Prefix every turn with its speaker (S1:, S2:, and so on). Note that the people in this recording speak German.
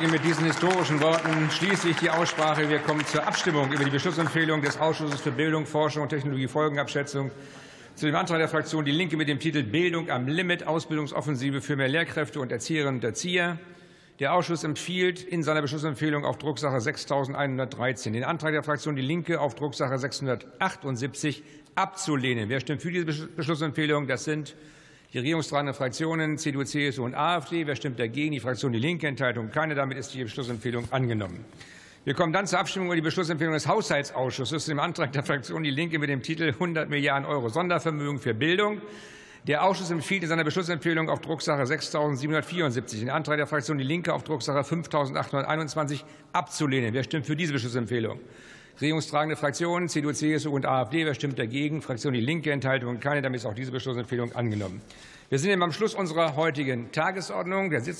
S1: Mit diesen historischen Worten schließe ich die Aussprache. Wir kommen zur Abstimmung über die Beschlussempfehlung des Ausschusses für Bildung, Forschung und Technologiefolgenabschätzung zu dem Antrag der Fraktion Die Linke mit dem Titel Bildung am Limit Ausbildungsoffensive für mehr Lehrkräfte und Erzieherinnen und Erzieher. Der Ausschuss empfiehlt in seiner Beschlussempfehlung auf Drucksache 6113 den Antrag der Fraktion Die Linke auf Drucksache 678 abzulehnen. Wer stimmt für diese Beschlussempfehlung? Das sind die regierungstragenden Fraktionen CDU, CSU und AfD. Wer stimmt dagegen? Die Fraktion Die Linke. Enthaltung keine. Damit ist die Beschlussempfehlung angenommen. Wir kommen dann zur Abstimmung über die Beschlussempfehlung des Haushaltsausschusses zu dem Antrag der Fraktion Die Linke mit dem Titel 100 Milliarden Euro Sondervermögen für Bildung. Der Ausschuss empfiehlt in seiner Beschlussempfehlung auf Drucksache 6.774 den Antrag der Fraktion Die Linke auf Drucksache 5.821 abzulehnen. Wer stimmt für diese Beschlussempfehlung? Regierungstragende Fraktionen CDU, CSU und AfD. Wer stimmt dagegen? Fraktion Die Linke. Enthaltung keine. Damit ist auch diese Beschlussempfehlung angenommen. Wir sind am Schluss unserer heutigen Tagesordnung.